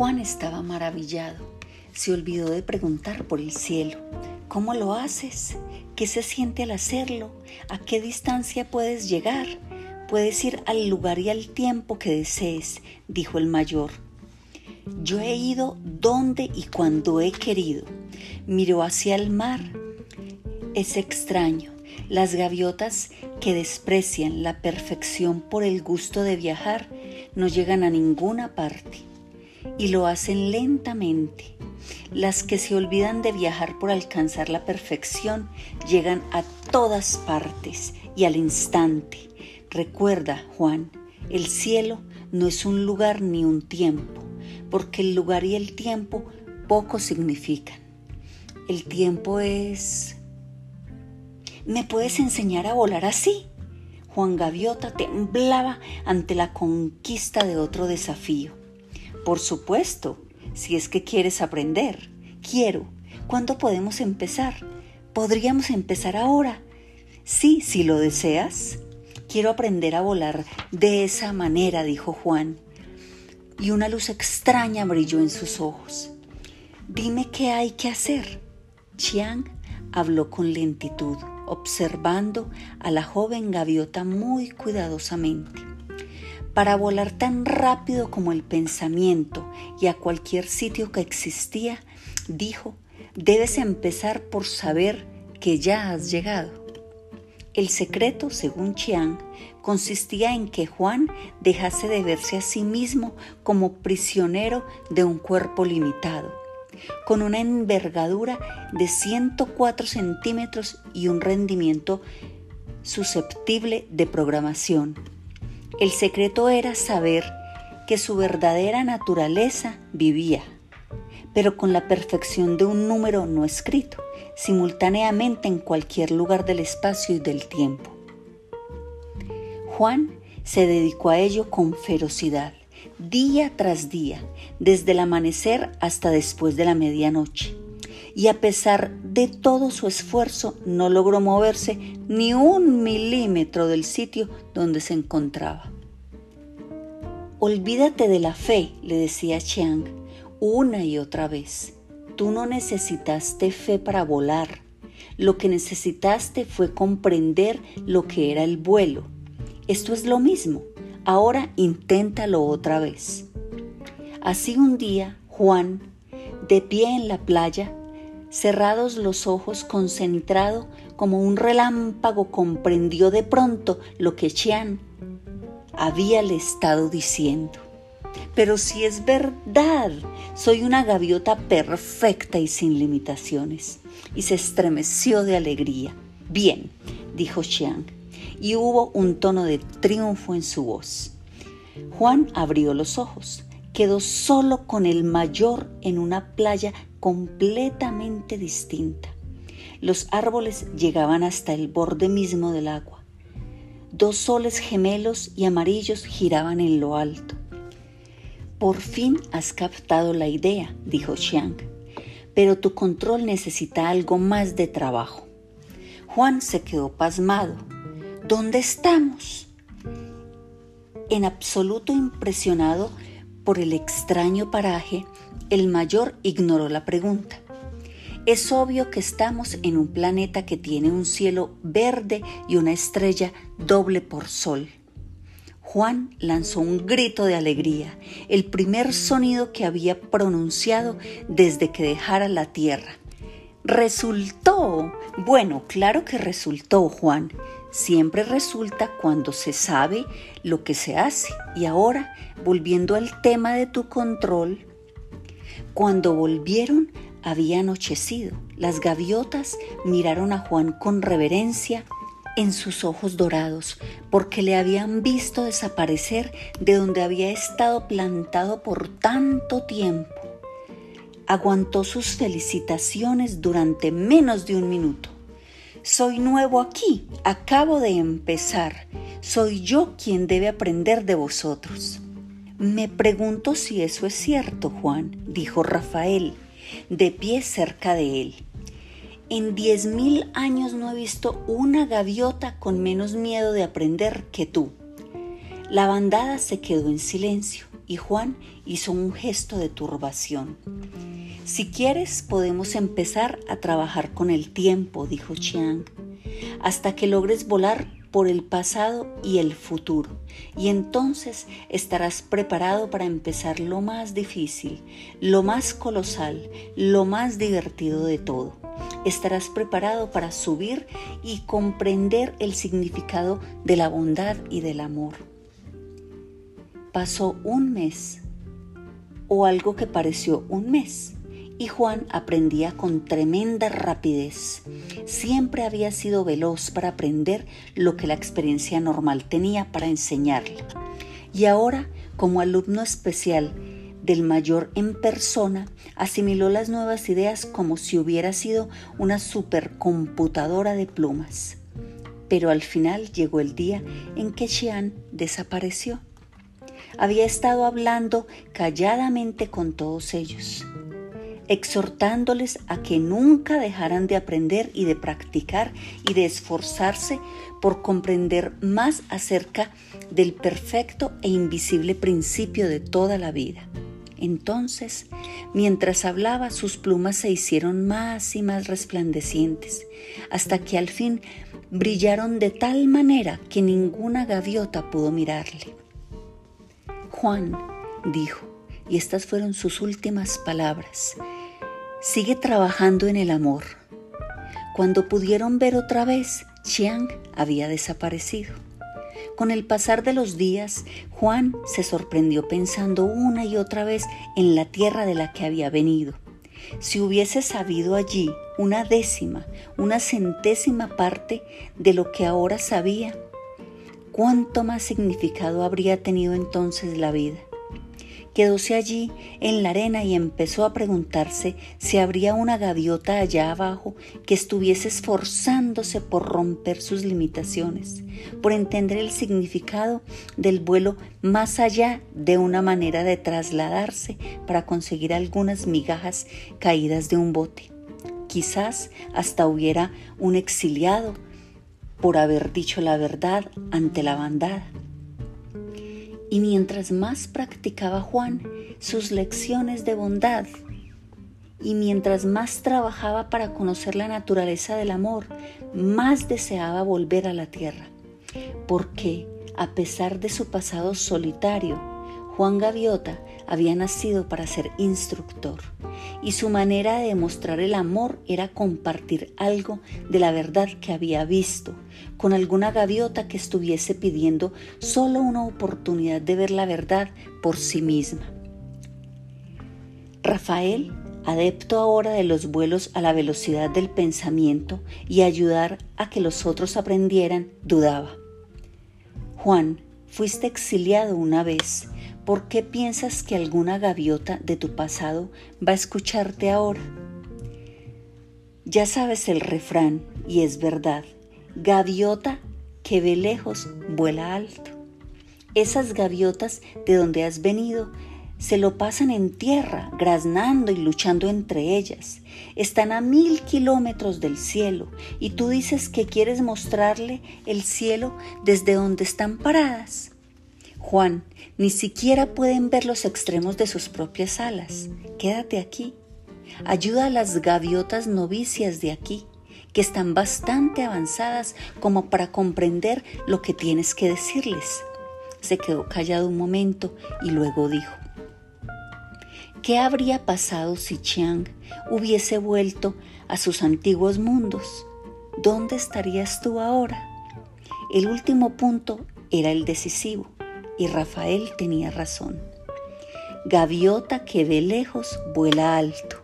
Juan estaba maravillado. Se olvidó de preguntar por el cielo. ¿Cómo lo haces? ¿Qué se siente al hacerlo? ¿A qué distancia puedes llegar? Puedes ir al lugar y al tiempo que desees, dijo el mayor. Yo he ido donde y cuando he querido. Miró hacia el mar. Es extraño. Las gaviotas que desprecian la perfección por el gusto de viajar no llegan a ninguna parte y lo hacen lentamente. Las que se olvidan de viajar por alcanzar la perfección llegan a todas partes y al instante. Recuerda, Juan, el cielo no es un lugar ni un tiempo, porque el lugar y el tiempo poco significan. El tiempo es... ¿Me puedes enseñar a volar así? Juan Gaviota temblaba ante la conquista de otro desafío. Por supuesto, si es que quieres aprender. Quiero. ¿Cuándo podemos empezar? ¿Podríamos empezar ahora? Sí, si lo deseas. Quiero aprender a volar de esa manera, dijo Juan. Y una luz extraña brilló en sus ojos. Dime qué hay que hacer. Chiang habló con lentitud, observando a la joven gaviota muy cuidadosamente. Para volar tan rápido como el pensamiento y a cualquier sitio que existía, dijo, debes empezar por saber que ya has llegado. El secreto, según Chiang, consistía en que Juan dejase de verse a sí mismo como prisionero de un cuerpo limitado, con una envergadura de 104 centímetros y un rendimiento susceptible de programación. El secreto era saber que su verdadera naturaleza vivía, pero con la perfección de un número no escrito, simultáneamente en cualquier lugar del espacio y del tiempo. Juan se dedicó a ello con ferocidad, día tras día, desde el amanecer hasta después de la medianoche. Y a pesar de todo su esfuerzo, no logró moverse ni un milímetro del sitio donde se encontraba. Olvídate de la fe, le decía Chiang una y otra vez. Tú no necesitaste fe para volar. Lo que necesitaste fue comprender lo que era el vuelo. Esto es lo mismo. Ahora inténtalo otra vez. Así un día, Juan, de pie en la playa, cerrados los ojos, concentrado como un relámpago, comprendió de pronto lo que Chiang habíale estado diciendo. Pero si es verdad, soy una gaviota perfecta y sin limitaciones. Y se estremeció de alegría. Bien, dijo Xiang, y hubo un tono de triunfo en su voz. Juan abrió los ojos, quedó solo con el mayor en una playa completamente distinta. Los árboles llegaban hasta el borde mismo del agua. Dos soles gemelos y amarillos giraban en lo alto. Por fin has captado la idea, dijo Xiang, pero tu control necesita algo más de trabajo. Juan se quedó pasmado. ¿Dónde estamos? En absoluto impresionado por el extraño paraje, el mayor ignoró la pregunta. Es obvio que estamos en un planeta que tiene un cielo verde y una estrella doble por sol. Juan lanzó un grito de alegría, el primer sonido que había pronunciado desde que dejara la tierra. Resultó. Bueno, claro que resultó, Juan. Siempre resulta cuando se sabe lo que se hace. Y ahora, volviendo al tema de tu control, cuando volvieron había anochecido. Las gaviotas miraron a Juan con reverencia en sus ojos dorados, porque le habían visto desaparecer de donde había estado plantado por tanto tiempo. Aguantó sus felicitaciones durante menos de un minuto. Soy nuevo aquí, acabo de empezar. Soy yo quien debe aprender de vosotros. Me pregunto si eso es cierto, Juan, dijo Rafael, de pie cerca de él. En diez mil años no he visto una gaviota con menos miedo de aprender que tú. La bandada se quedó en silencio y Juan hizo un gesto de turbación. Si quieres, podemos empezar a trabajar con el tiempo, dijo Chiang, hasta que logres volar por el pasado y el futuro, y entonces estarás preparado para empezar lo más difícil, lo más colosal, lo más divertido de todo. Estarás preparado para subir y comprender el significado de la bondad y del amor. Pasó un mes, o algo que pareció un mes y Juan aprendía con tremenda rapidez. Siempre había sido veloz para aprender lo que la experiencia normal tenía para enseñarle. Y ahora, como alumno especial del mayor en persona, asimiló las nuevas ideas como si hubiera sido una supercomputadora de plumas. Pero al final llegó el día en que Xian desapareció. Había estado hablando calladamente con todos ellos exhortándoles a que nunca dejaran de aprender y de practicar y de esforzarse por comprender más acerca del perfecto e invisible principio de toda la vida. Entonces, mientras hablaba, sus plumas se hicieron más y más resplandecientes, hasta que al fin brillaron de tal manera que ninguna gaviota pudo mirarle. Juan dijo, y estas fueron sus últimas palabras, sigue trabajando en el amor. Cuando pudieron ver otra vez, Chiang había desaparecido. Con el pasar de los días, Juan se sorprendió pensando una y otra vez en la tierra de la que había venido. Si hubiese sabido allí una décima, una centésima parte de lo que ahora sabía, cuánto más significado habría tenido entonces la vida quedóse allí en la arena y empezó a preguntarse si habría una gaviota allá abajo que estuviese esforzándose por romper sus limitaciones, por entender el significado del vuelo más allá de una manera de trasladarse para conseguir algunas migajas caídas de un bote. Quizás hasta hubiera un exiliado por haber dicho la verdad ante la bandada. Y mientras más practicaba Juan sus lecciones de bondad, y mientras más trabajaba para conocer la naturaleza del amor, más deseaba volver a la tierra, porque a pesar de su pasado solitario, Juan Gaviota había nacido para ser instructor y su manera de demostrar el amor era compartir algo de la verdad que había visto con alguna gaviota que estuviese pidiendo solo una oportunidad de ver la verdad por sí misma. Rafael, adepto ahora de los vuelos a la velocidad del pensamiento y ayudar a que los otros aprendieran, dudaba. Juan, fuiste exiliado una vez ¿Por qué piensas que alguna gaviota de tu pasado va a escucharte ahora? Ya sabes el refrán, y es verdad, gaviota que ve lejos vuela alto. Esas gaviotas de donde has venido se lo pasan en tierra, graznando y luchando entre ellas. Están a mil kilómetros del cielo y tú dices que quieres mostrarle el cielo desde donde están paradas. Juan, ni siquiera pueden ver los extremos de sus propias alas. Quédate aquí. Ayuda a las gaviotas novicias de aquí, que están bastante avanzadas como para comprender lo que tienes que decirles. Se quedó callado un momento y luego dijo, ¿qué habría pasado si Chiang hubiese vuelto a sus antiguos mundos? ¿Dónde estarías tú ahora? El último punto era el decisivo y Rafael tenía razón. Gaviota que ve lejos vuela alto.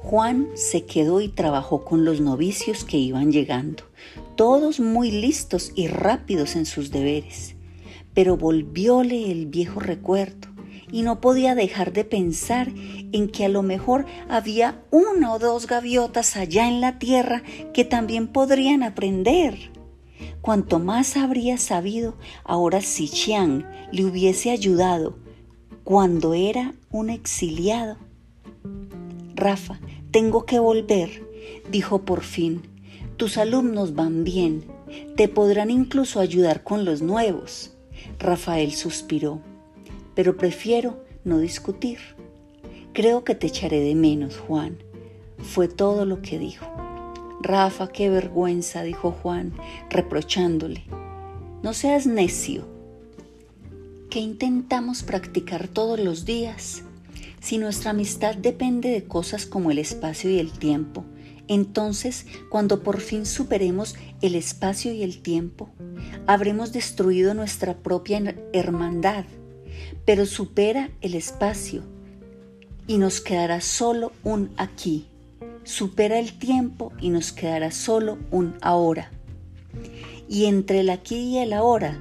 Juan se quedó y trabajó con los novicios que iban llegando, todos muy listos y rápidos en sus deberes. Pero volvióle el viejo recuerdo y no podía dejar de pensar en que a lo mejor había una o dos gaviotas allá en la tierra que también podrían aprender. Cuanto más habría sabido ahora si Chiang le hubiese ayudado cuando era un exiliado. Rafa, tengo que volver, dijo por fin. Tus alumnos van bien, te podrán incluso ayudar con los nuevos. Rafael suspiró. pero prefiero no discutir. Creo que te echaré de menos, Juan. Fue todo lo que dijo. Rafa, qué vergüenza, dijo Juan, reprochándole. No seas necio. ¿Qué intentamos practicar todos los días? Si nuestra amistad depende de cosas como el espacio y el tiempo, entonces cuando por fin superemos el espacio y el tiempo, habremos destruido nuestra propia hermandad, pero supera el espacio y nos quedará solo un aquí supera el tiempo y nos quedará solo un ahora. Y entre el aquí y el ahora,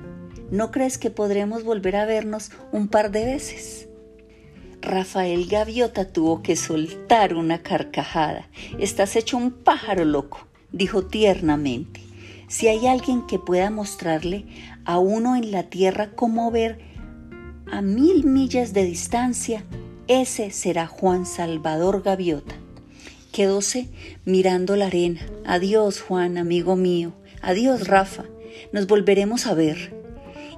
¿no crees que podremos volver a vernos un par de veces? Rafael Gaviota tuvo que soltar una carcajada. Estás hecho un pájaro loco, dijo tiernamente. Si hay alguien que pueda mostrarle a uno en la tierra cómo ver a mil millas de distancia, ese será Juan Salvador Gaviota. Quedóse mirando la arena. Adiós, Juan, amigo mío. Adiós, Rafa. Nos volveremos a ver.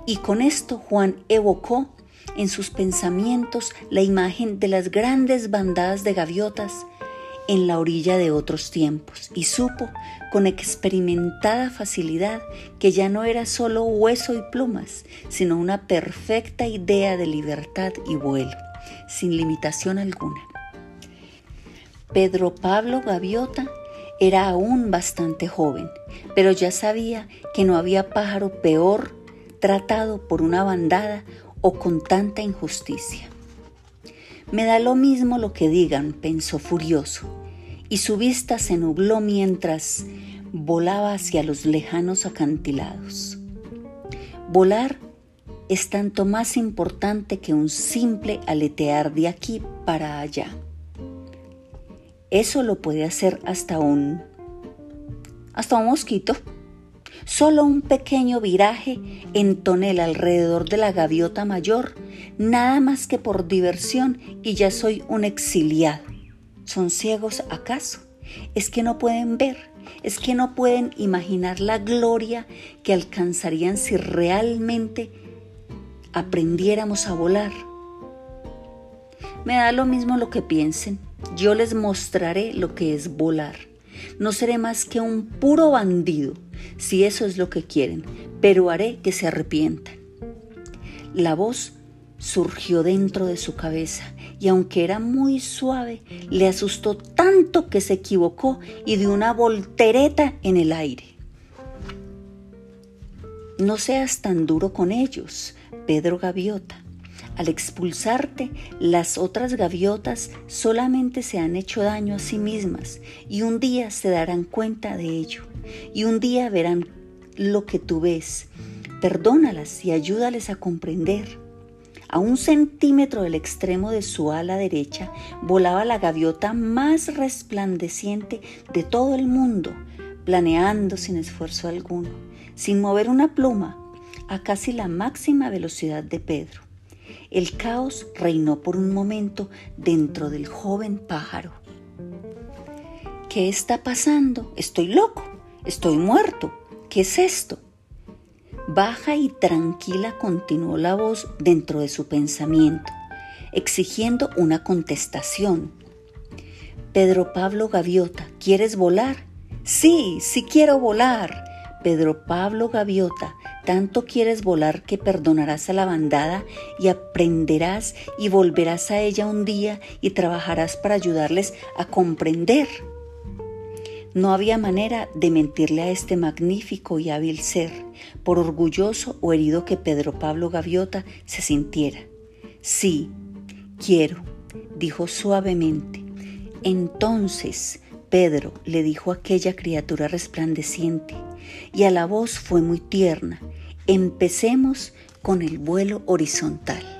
Y con esto Juan evocó en sus pensamientos la imagen de las grandes bandadas de gaviotas en la orilla de otros tiempos y supo con experimentada facilidad que ya no era solo hueso y plumas, sino una perfecta idea de libertad y vuelo, sin limitación alguna. Pedro Pablo Gaviota era aún bastante joven, pero ya sabía que no había pájaro peor tratado por una bandada o con tanta injusticia. Me da lo mismo lo que digan, pensó furioso, y su vista se nubló mientras volaba hacia los lejanos acantilados. Volar es tanto más importante que un simple aletear de aquí para allá. Eso lo puede hacer hasta un hasta un mosquito. Solo un pequeño viraje en tonel alrededor de la gaviota mayor, nada más que por diversión y ya soy un exiliado. ¿Son ciegos acaso? Es que no pueden ver, es que no pueden imaginar la gloria que alcanzarían si realmente aprendiéramos a volar. Me da lo mismo lo que piensen. Yo les mostraré lo que es volar. No seré más que un puro bandido, si eso es lo que quieren, pero haré que se arrepientan. La voz surgió dentro de su cabeza y aunque era muy suave, le asustó tanto que se equivocó y dio una voltereta en el aire. No seas tan duro con ellos, Pedro Gaviota. Al expulsarte, las otras gaviotas solamente se han hecho daño a sí mismas y un día se darán cuenta de ello y un día verán lo que tú ves. Perdónalas y ayúdales a comprender. A un centímetro del extremo de su ala derecha volaba la gaviota más resplandeciente de todo el mundo, planeando sin esfuerzo alguno, sin mover una pluma, a casi la máxima velocidad de Pedro. El caos reinó por un momento dentro del joven pájaro. ¿Qué está pasando? Estoy loco, estoy muerto. ¿Qué es esto? Baja y tranquila continuó la voz dentro de su pensamiento, exigiendo una contestación. Pedro Pablo Gaviota, ¿quieres volar? Sí, sí quiero volar. Pedro Pablo Gaviota, tanto quieres volar que perdonarás a la bandada y aprenderás y volverás a ella un día y trabajarás para ayudarles a comprender. No había manera de mentirle a este magnífico y hábil ser, por orgulloso o herido que Pedro Pablo Gaviota se sintiera. Sí, quiero, dijo suavemente. Entonces, Pedro le dijo a aquella criatura resplandeciente, y a la voz fue muy tierna, Empecemos con el vuelo horizontal.